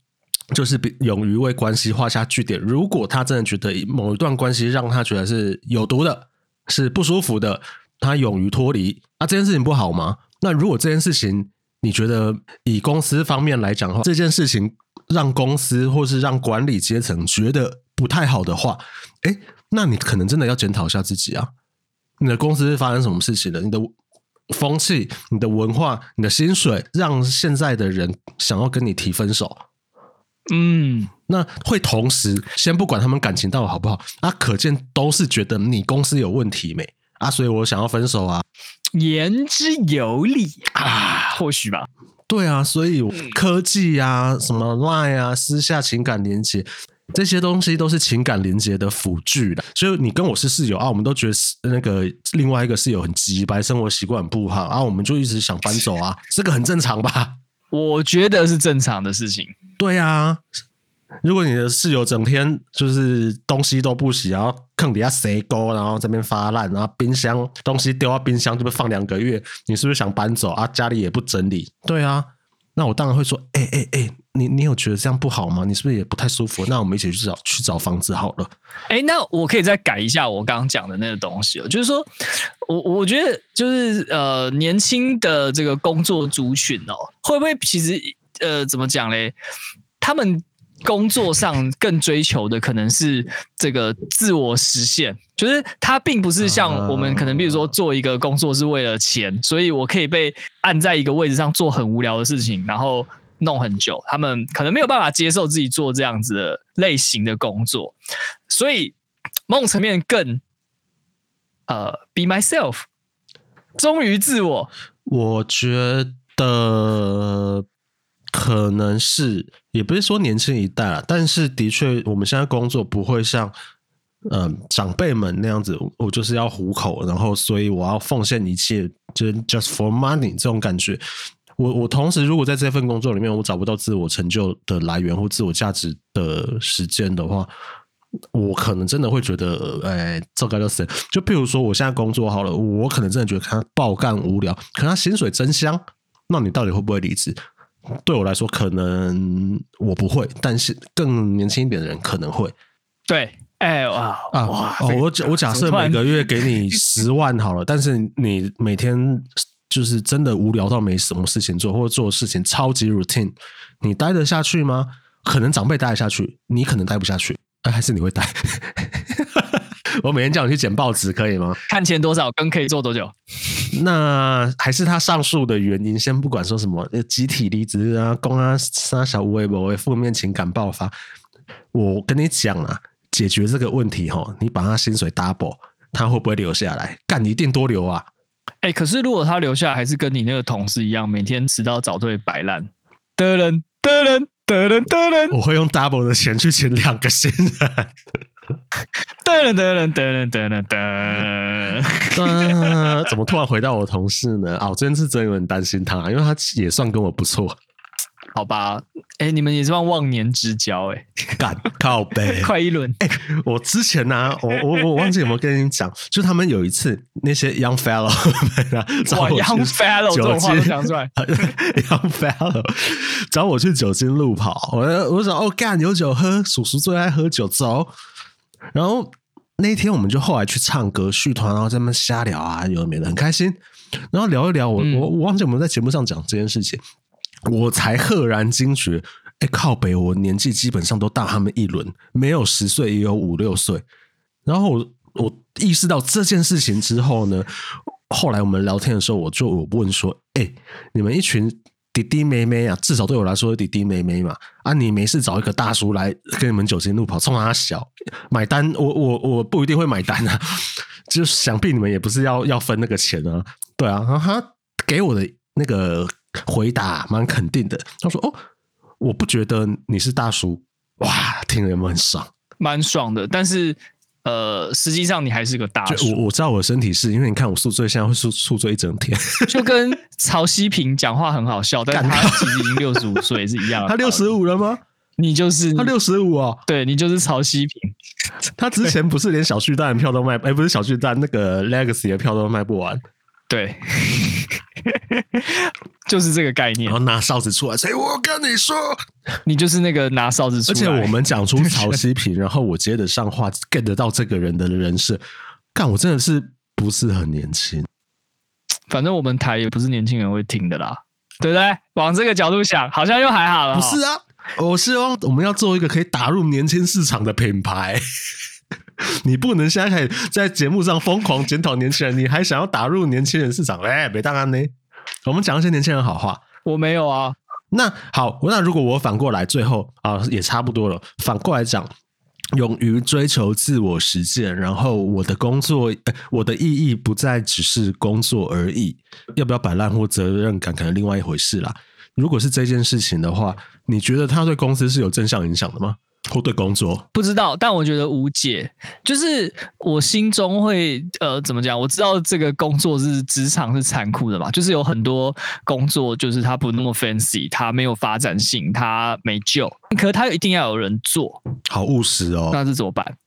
就是勇于为关系画下句点。如果他真的觉得某一段关系让他觉得是有毒的，是不舒服的，他勇于脱离，那、啊、这件事情不好吗？那如果这件事情，你觉得以公司方面来讲的话，这件事情让公司或是让管理阶层觉得不太好的话，哎，那你可能真的要检讨一下自己啊！你的公司发生什么事情了？你的风气、你的文化、你的薪水，让现在的人想要跟你提分手？嗯，那会同时先不管他们感情到底好不好，啊可见都是觉得你公司有问题没啊？所以我想要分手啊！言之有理啊，或许吧。对啊，所以科技啊，什么 Line 啊，私下情感连接这些东西都是情感连接的辅具的。所以你跟我是室友啊，我们都觉得那个另外一个室友很机掰，生活习惯很不好啊，我们就一直想搬走啊，这个很正常吧？我觉得是正常的事情。对啊。如果你的室友整天就是东西都不洗，然后坑底下塞沟，然后这边发烂，然后冰箱东西丢到冰箱这边放两个月，你是不是想搬走啊？家里也不整理，对啊，那我当然会说，哎哎哎，你你有觉得这样不好吗？你是不是也不太舒服？那我们一起去找去找房子好了。哎、那我可以再改一下我刚刚讲的那个东西，就是说我我觉得就是呃年轻的这个工作族群哦，会不会其实呃怎么讲嘞？他们工作上更追求的可能是这个自我实现，就是他并不是像我们可能，比如说做一个工作是为了钱，所以我可以被按在一个位置上做很无聊的事情，然后弄很久。他们可能没有办法接受自己做这样子的类型的工作，所以某种层面更呃，be myself，忠于自我。我觉得。可能是，也不是说年轻一代啊，但是的确，我们现在工作不会像，嗯、长辈们那样子，我就是要糊口，然后所以我要奉献一切，就是 just for money 这种感觉。我我同时，如果在这份工作里面，我找不到自我成就的来源或自我价值的时间的话，我可能真的会觉得，哎，这该就死。就譬如说，我现在工作好了，我可能真的觉得他爆干无聊，可他薪水真香，那你到底会不会离职？对我来说，可能我不会，但是更年轻一点的人可能会。对，哎哇啊哇！哦，我我假设每个月给你 十万好了，但是你每天就是真的无聊到没什么事情做，或者做事情超级 routine，你待得下去吗？可能长辈待得下去，你可能待不下去，哎，还是你会待？我每天叫你去捡报纸，可以吗？看钱多少，跟可以做多久？那还是他上述的原因，先不管说什么集体离职啊，公啊杀小微博，负面情感爆发。我跟你讲啊，解决这个问题哈，你把他薪水 double，他会不会留下来？干，你一定多留啊！哎、欸，可是如果他留下来，还是跟你那个同事一样，每天迟到早退摆烂的人的人的人的人，我会用 double 的钱去请两个新人。的人的人的人的人的，怎么突然回到我同事呢？啊，我真是真有点担心他，因为他也算跟我不错。好吧，哎、欸，你们也算忘年之交哎、欸，干靠北，快一轮。哎、欸，我之前呢、啊，我我我忘记有没有跟你讲，就他们有一次那些 young fellow 找我 young fellow 这种话都讲出来，young fellow 找我去酒精路跑，我我想哦干有酒喝，叔叔最爱喝酒，走。然后那一天我们就后来去唱歌续团，然后在那边瞎聊啊，有的没的，很开心。然后聊一聊，我、嗯、我我忘记我们在节目上讲这件事情。我才赫然惊觉，哎，靠北，我年纪基本上都大他们一轮，没有十岁也有五六岁。然后我我意识到这件事情之后呢，后来我们聊天的时候，我就我问说，哎，你们一群弟弟妹妹啊，至少对我来说弟弟妹妹嘛，啊，你没事找一个大叔来跟你们酒精路跑，冲他小买单，我我我不一定会买单啊，就想必你们也不是要要分那个钱啊，对啊，然后他给我的那个。回答蛮肯定的，他说：“哦，我不觉得你是大叔，哇，听了有没有很爽？蛮爽的。但是，呃，实际上你还是个大叔。我我知道我的身体是因为你看我宿醉，现在会宿宿醉一整天，就跟曹希平讲话很好笑，但是他其实已经六十五岁是一样的。他六十五了吗？你就是他六十五哦，对你就是曹希平。他之前不是连小巨蛋的票都卖，哎，不是小巨蛋那个 Legacy 的票都卖不完。”对，就是这个概念。然后拿哨子出来，谁我跟你说，你就是那个拿哨子出来。而且我们讲出曹希平，然后我接得上话，get 得到这个人的人是，干我真的是不是很年轻？反正我们台也不是年轻人会听的啦，对不对？往这个角度想，好像又还好了。不是啊，我是哦我们要做一个可以打入年轻市场的品牌。你不能现在开始在节目上疯狂检讨年轻人，你还想要打入年轻人市场？哎，别当然呢。我们讲一些年轻人好话。我没有啊。那好，那如果我反过来，最后啊也差不多了。反过来讲，勇于追求自我实践，然后我的工作，我的意义不再只是工作而已。要不要摆烂或责任感，可能另外一回事啦。如果是这件事情的话，你觉得它对公司是有正向影响的吗？或对工作不知道，但我觉得无解。就是我心中会呃，怎么讲？我知道这个工作是职场是残酷的嘛，就是有很多工作就是它不那么 fancy，它没有发展性，它没救。可是它一定要有人做，好务实哦。那是怎么办？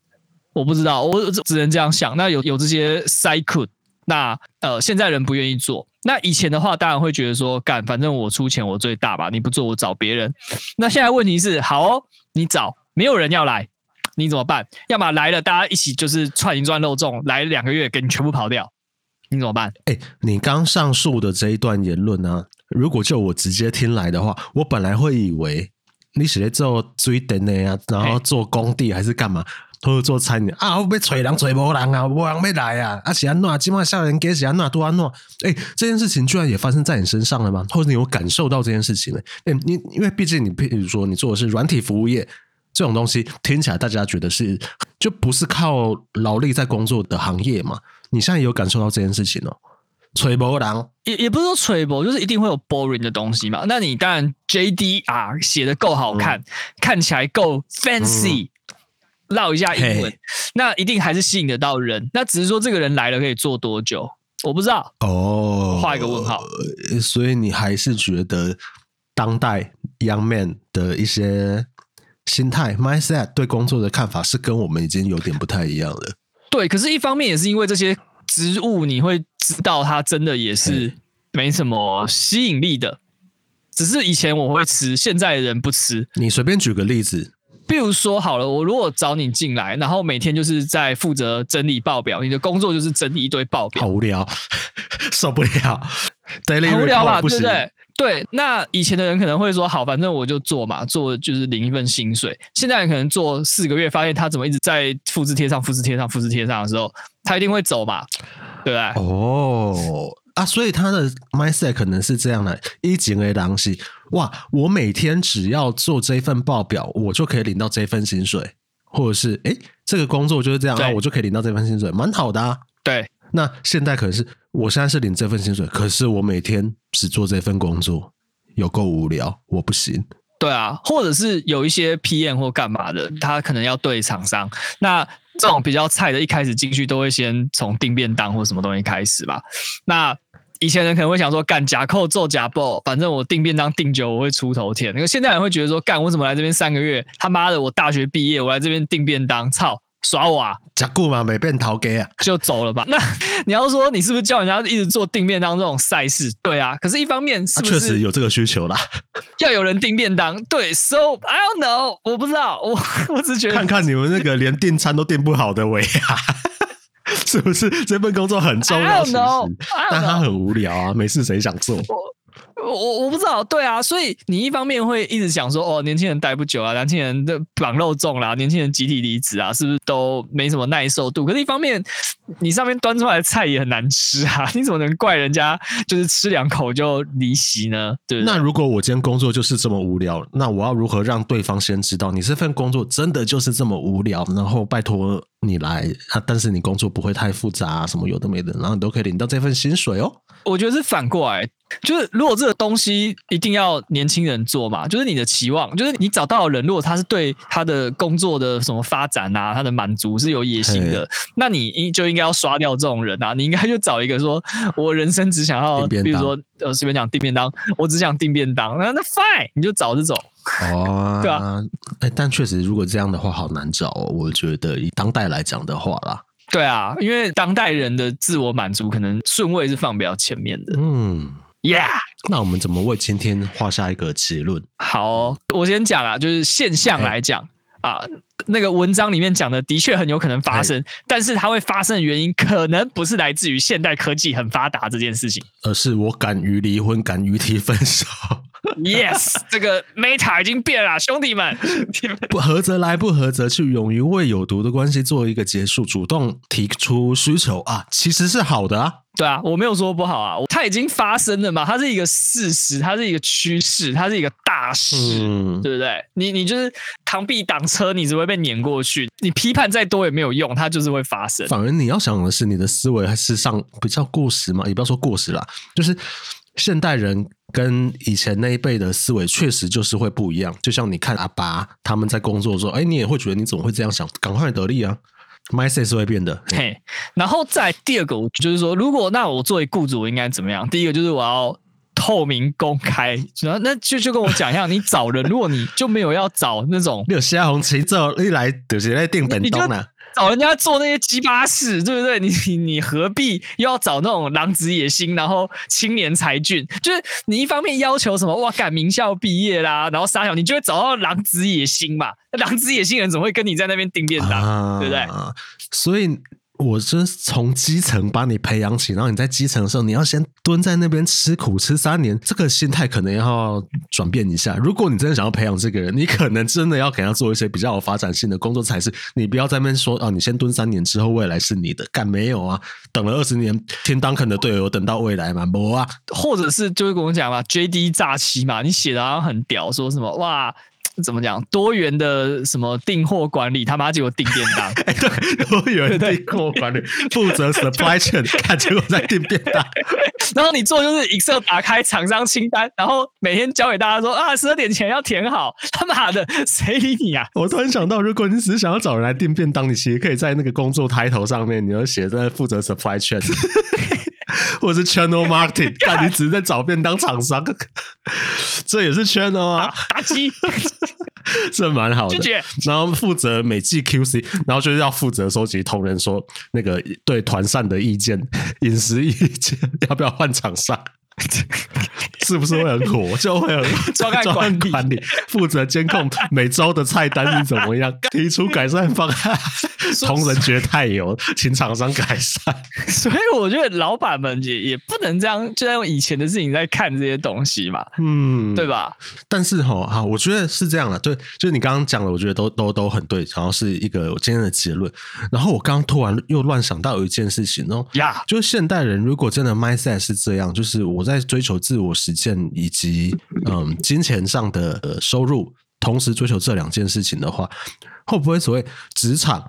我不知道，我只能这样想。那有有这些 cycle，那呃，现在人不愿意做。那以前的话，当然会觉得说，干，反正我出钱我最大吧，你不做我找别人。那现在问题是，好哦，你找。没有人要来，你怎么办？要么来了，大家一起就是串银赚肉粽，来两个月给你全部跑掉，你怎么办？哎、你刚上述的这一段言论呢、啊？如果就我直接听来的话，我本来会以为你是在做水电的呀，然后做工地还是干嘛，或者做餐饮啊？我被找人找无人啊，无人要来啊！啊是安怎？今晚下人给是安怎？多安怎？哎、欸，这件事情居然也发生在你身上了吗？或者你有感受到这件事情呢？哎、你因为毕竟你譬如说你做的是软体服务业。这种东西听起来，大家觉得是就不是靠劳力在工作的行业嘛？你现在有感受到这件事情哦？吹波浪也也不是说吹波，就是一定会有 boring 的东西嘛。那你当然 JDR 写的够好看，嗯、看起来够 fancy，唠、嗯、一下英文，那一定还是吸引得到人。那只是说这个人来了可以做多久，我不知道哦。画一个问号。所以你还是觉得当代 young man 的一些。心态 mindset 对工作的看法是跟我们已经有点不太一样了。对，可是，一方面也是因为这些职务，你会知道它真的也是没什么吸引力的。只是以前我会吃，现在的人不吃。你随便举个例子，比如说好了，我如果找你进来，然后每天就是在负责整理报表，你的工作就是整理一堆报表，好无聊，受不了，很无聊吧？对不对？对，那以前的人可能会说，好，反正我就做嘛，做就是领一份薪水。现在人可能做四个月，发现他怎么一直在复制贴上、复制贴上、复制贴上的时候，他一定会走嘛，对不对？哦，啊，所以他的 mindset 可能是这样的：一井为狼溪，哇，我每天只要做这份报表，我就可以领到这份薪水，或者是，哎，这个工作就是这样啊，我就可以领到这份薪水，蛮好的啊。对。那现在可能是我现在是领这份薪水，可是我每天只做这份工作，有够无聊，我不行。对啊，或者是有一些 PM 或干嘛的，他可能要对厂商。那这种比较菜的，一开始进去都会先从订便当或什么东西开始吧。那以前人可能会想说，干假扣做假报，反正我订便当订久，我会出头天。那个现在人会觉得说，干我怎么来这边三个月？他妈的，我大学毕业，我来这边订便当，操！耍我啊！加固嘛，没变逃给啊，就走了吧。那你要说你是不是叫人家一直做订便当这种赛事？对啊。可是，一方面是不是确实有这个需求啦，要有人订便当。对，So I don't know，我不知道，我 我只觉得看看你们那个连订餐都订不好的尾牙，是不是这份工作很重要？其实，但他很无聊啊，没事谁想做？我我我不知道，对啊，所以你一方面会一直想说，哦，年轻人待不久啊，年轻人的绑肉重啦，年轻人集体离职啊，是不是都没什么耐受度？可是，一方面你上面端出来的菜也很难吃啊，你怎么能怪人家就是吃两口就离席呢？对，那如果我今天工作就是这么无聊，那我要如何让对方先知道你这份工作真的就是这么无聊？然后拜托你来啊，但是你工作不会太复杂啊，什么有的没的，然后你都可以领到这份薪水哦。我觉得是反过来。就是如果这个东西一定要年轻人做嘛，就是你的期望，就是你找到的人，如果他是对他的工作的什么发展啊，他的满足是有野心的，那你应就应该要刷掉这种人啊，你应该就找一个说，我人生只想要，比如说呃随便讲订便当，我只想订便当，那那 fine，你就找这种。哦，对啊，哎，但确实如果这样的话好难找哦，我觉得以当代来讲的话啦，对啊，因为当代人的自我满足可能顺位是放比较前面的，嗯。Yeah，那我们怎么为今天画下一个结论？好哦，我先讲啊，就是现象来讲啊，那个文章里面讲的的确很有可能发生，但是它会发生的原因可能不是来自于现代科技很发达这件事情，而是我敢于离婚，敢于提分手。Yes，这个 Meta 已经变了，兄弟们，不合则来，不合则去，勇于为有毒的关系做一个结束，主动提出需求啊，其实是好的啊。对啊，我没有说不好啊，它已经发生了嘛，它是一个事实，它是一个趋势，它是一个大事，嗯、对不对？你你就是螳臂挡车，你只会被碾过去。你批判再多也没有用，它就是会发生。反而你要想的是，你的思维还是上比较过时嘛，也不要说过时啦，就是现代人跟以前那一辈的思维确实就是会不一样。就像你看阿爸他们在工作的时候，哎，你也会觉得你怎么会这样想？赶快得利啊！mindset 是会变的，嘿。然后再第二个，就是说，如果那我作为雇主，我应该怎么样？第一个就是我要透明公开，然后那就就跟我讲一下，你找人，如果你就没有要找那种 没有虾红旗这一来就是来订本东呢。找人家做那些鸡巴事，对不对？你你 你何必又要找那种狼子野心，然后青年才俊？就是你一方面要求什么哇，赶名校毕业啦，然后杀小，你就会找到狼子野心嘛？狼子野心人怎么会跟你在那边订便当，对不对？所以。我是从基层把你培养起，然后你在基层的时候，你要先蹲在那边吃苦吃三年，这个心态可能要转变一下。如果你真的想要培养这个人，你可能真的要给他做一些比较有发展性的工作才是。你不要在那边说啊，你先蹲三年之后未来是你的，干没有啊？等了二十年，天当肯的队友等到未来吗？没啊？或者是就会跟我讲嘛，JD 炸期嘛，你写的好像很屌，说什么哇？怎么讲？多元的什么订货管理？他妈就有订便当。哎，对，多元订货管理，负责 supply chain，看结果在订便当。然后你做就是 Excel 打开厂商清单，然后每天交给大家说啊，十二点前要填好。他妈的，谁理你啊？我突然想到，如果你只是想要找人来订便当，你其实可以在那个工作 title 上面，你要写在负责 supply chain。或者是 channel marketing，但你只是在找便当厂商，这也是 channel 啊，打击，这蛮好的。然后负责每季 QC，然后就是要负责收集同仁说那个对团膳的意见、饮食意见，要不要换厂商？是不是会很火？就会很 专案 管理，管理负责监控每周的菜单是怎么样，提出改善方案。同仁觉得太油，请厂商改善。所以我觉得老板们也也不能这样，就在用以前的事情在看这些东西嘛，嗯，对吧？但是哈，哈，我觉得是这样的，对，就是你刚刚讲的，我觉得都都都很对，然后是一个我今天的结论。然后我刚刚突然又乱想到有一件事情哦，呀就是现代人如果真的 mindset 是这样，就是我我在追求自我实践以及嗯金钱上的收入，同时追求这两件事情的话，会不会所谓职场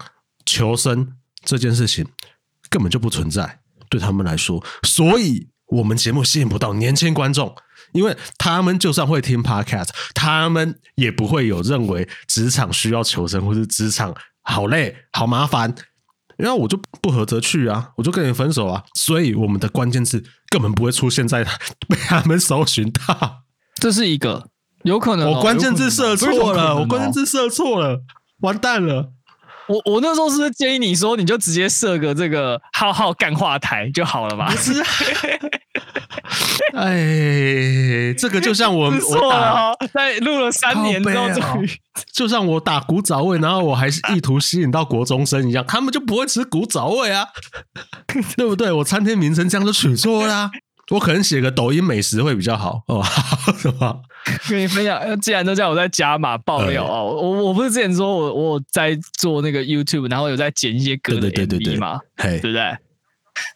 求生这件事情根本就不存在？对他们来说，所以我们节目吸引不到年轻观众，因为他们就算会听 Podcast，他们也不会有认为职场需要求生，或是职场好累、好麻烦。然后我就不合则去啊，我就跟你分手啊。所以我们的关键字根本不会出现在 被他们搜寻到。这是一个有可能、哦，我关键字设错了，哦、我关键字设错了，完蛋了。我我那时候是不是建议你说，你就直接设个这个浩浩干话台就好了吧？不是，哎，这个就像我我打在录了三年之后终于，就像我打古早味，然后我还是意图吸引到国中生一样，他们就不会吃古早味啊，对不对？我餐厅名称这样就取错啦。我可能写个抖音美食会比较好哦，是吧？跟你分享，既然都叫我在加码爆料哦，我我不是之前说我我在做那个 YouTube，然后有在剪一些歌的 MV 嘛，对不对？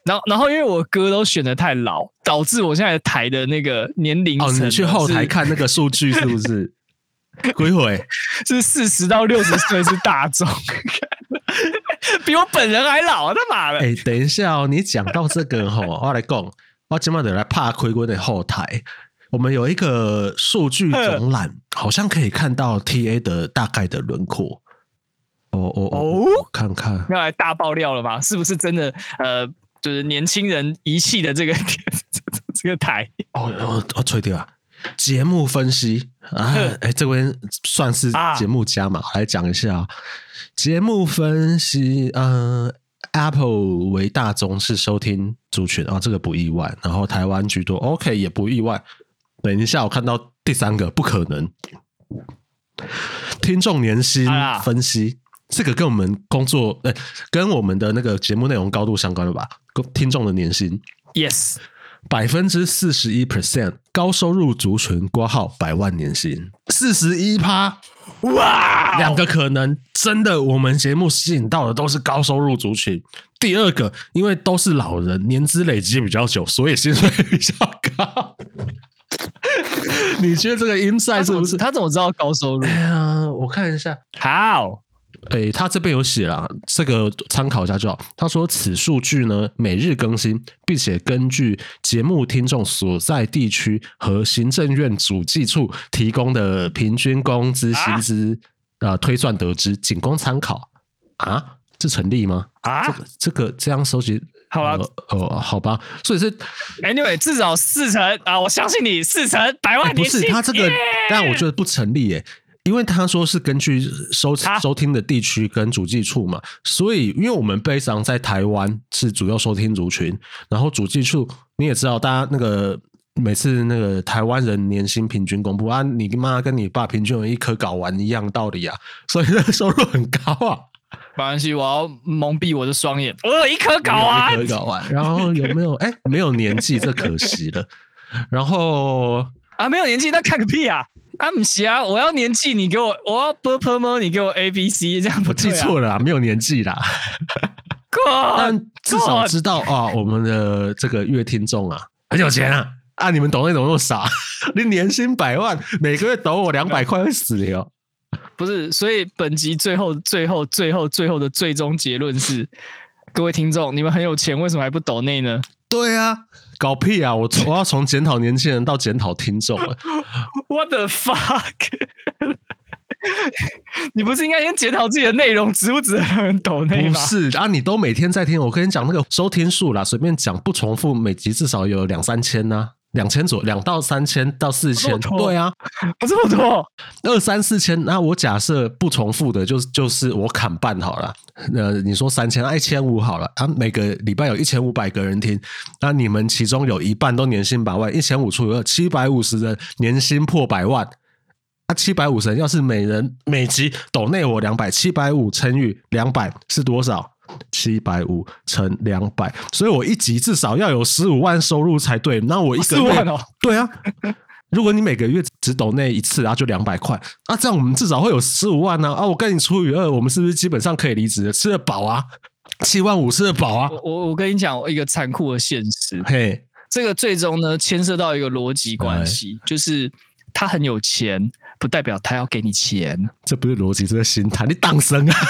然后然后因为我歌都选的太老，导致我现在台的那个年龄哦，你去后台看那个数据是不是？鬼鬼 是四十到六十岁是大众，比我本人还老，他妈的！哎，等一下哦，你讲到这个吼，我来讲。我今晚得来怕鬼鬼的后台，我们有一个数据总览，好像可以看到 TA 的大概的轮廓。哦哦哦，看看要来大爆料了吗？是不是真的？呃，就是年轻人遗弃的这个 这个台。哦哦哦，吹掉啊！节目分析啊，哎，这边算是节目家嘛？来讲一下节目分析，嗯。Apple 为大宗是收听族群啊，这个不意外。然后台湾居多，OK 也不意外。等一下，我看到第三个不可能，听众年薪分析，这个跟我们工作，哎，跟我们的那个节目内容高度相关了吧？听众的年薪，Yes，百分之四十一 percent 高收入族群挂号百万年薪，四十一趴。哇，两个可能真的，我们节目吸引到的都是高收入族群。第二个，因为都是老人，年资累积比较久，所以薪水比较高。你觉得这个 insight 是不是？他怎么知道高收入？哎呀，我看一下。好。诶、欸，他这边有写了，这个参考一下就好。他说此数据呢，每日更新，并且根据节目听众所在地区和行政院主计处提供的平均工资薪资啊、呃、推算得知，仅供参考啊？这成立吗？啊？这个这个这样收集好吧？哦、呃，好吧。所以是 anyway 至少四成啊，我相信你四成百万年薪、欸、不是他这个但我觉得不成立耶。因为他说是根据收收听的地区跟主计处嘛，所以因为我们悲伤在台湾是主要收听族群，然后主计处你也知道，大家那个每次那个台湾人年薪平均公布啊，你妈跟你爸平均有一颗睾丸一样道理啊，所以那个收入很高啊。没关系，我要蒙蔽我的双眼，我有一颗睾丸，一颗睾丸。然后有没有？哎，没有年纪，这可惜了。然后啊，没有年纪，那看个屁啊！啊，不是啊！我要年纪，你给我；我要 b p m，你给我 a b c，这样不、啊、记错了，没有年纪啦。但至少知道啊，我们的这个月听众啊，很有钱啊！啊，你们抖内怎么那么傻？你年薪百万，每个月抖我两百块会死的哟！不是，所以本集最后、最后、最后、最后的最终结论是：各位听众，你们很有钱，为什么还不抖内呢？对啊。搞屁啊！我 我要从检讨年轻人到检讨听众了。What the fuck？你不是应该先检讨自己的内容值不值得让人抖内吗？不是啊，你都每天在听，我跟你讲那个收听数啦，随便讲不重复，每集至少有两三千呢、啊。两千左，两到三千到四千，对啊，不这么多，二三四千。那我假设不重复的，就是就是我砍半好了。呃，你说三千，那一千五好了。啊，每个礼拜有一千五百个人听，那你们其中有一半都年薪百万，一千五除以二，七百五十人年薪破百万。啊七百五十人，要是每人每集抖内我两百，七百五乘以两百是多少？七百五乘两百，所以我一集至少要有十五万收入才对。那我一个月，哦、对啊，如果你每个月只抖那一次，然后就两百块，啊，这样我们至少会有十五万呢。啊，我跟你除以二，我们是不是基本上可以离职了？吃得饱啊，七万五吃得饱啊。我我跟你讲一个残酷的现实，嘿，这个最终呢牵涉到一个逻辑关系，就是他很有钱，不代表他要给你钱，这不是逻辑，这是心态，你当生啊。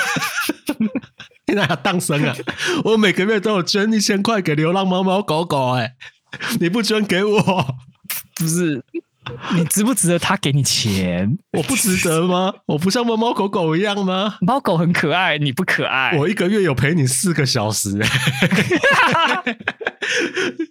哪有当生啊？我每个月都有捐一千块给流浪猫猫狗狗，哎，你不捐给我，不是？你值不值得他给你钱？我不值得吗？我不像猫猫狗狗一样吗？猫狗很可爱，你不可爱。我一个月有陪你四个小时，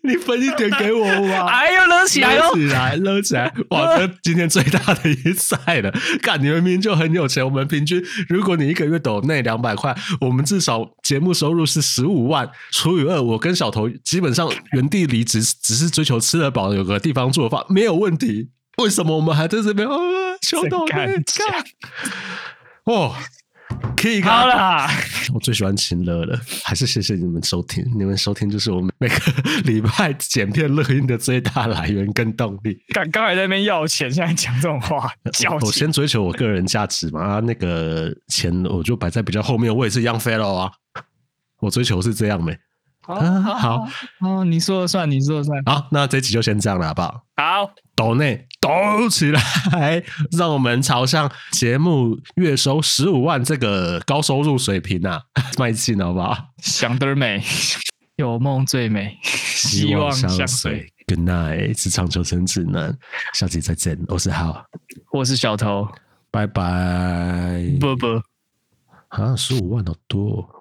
你分一点给我吧。哎呦，乐起来喽！起来，乐起来！哇，这今天最大的一赛了。干，你们明明就很有钱。我们平均，如果你一个月抖那两百块，我们至少节目收入是十五万，除以二，我跟小头基本上原地离职，只是追求吃得饱，有个地方住的话，没有问题。为什么我们还在这边？哦，可以看了。我最喜欢秦乐了，还是谢谢你们收听。你们收听就是我们每个礼拜剪片录音的最大来源跟动力。刚刚还在那边要钱，现在讲这种话，我先追求我个人价值嘛。啊，那个钱我就摆在比较后面。我也是 young fellow 啊，我追求是这样没。好好好，你说了算，你说了算。好，那这集就先这样了，好不好？好，抖内抖起来，让我们朝向节目月收十五万这个高收入水平啊 迈进，好不好？想得美，有梦最美，希望相随。Good night，是长求生指南，下期再见。我是浩，我是小头，拜拜。啵啵，啊，十五万好多。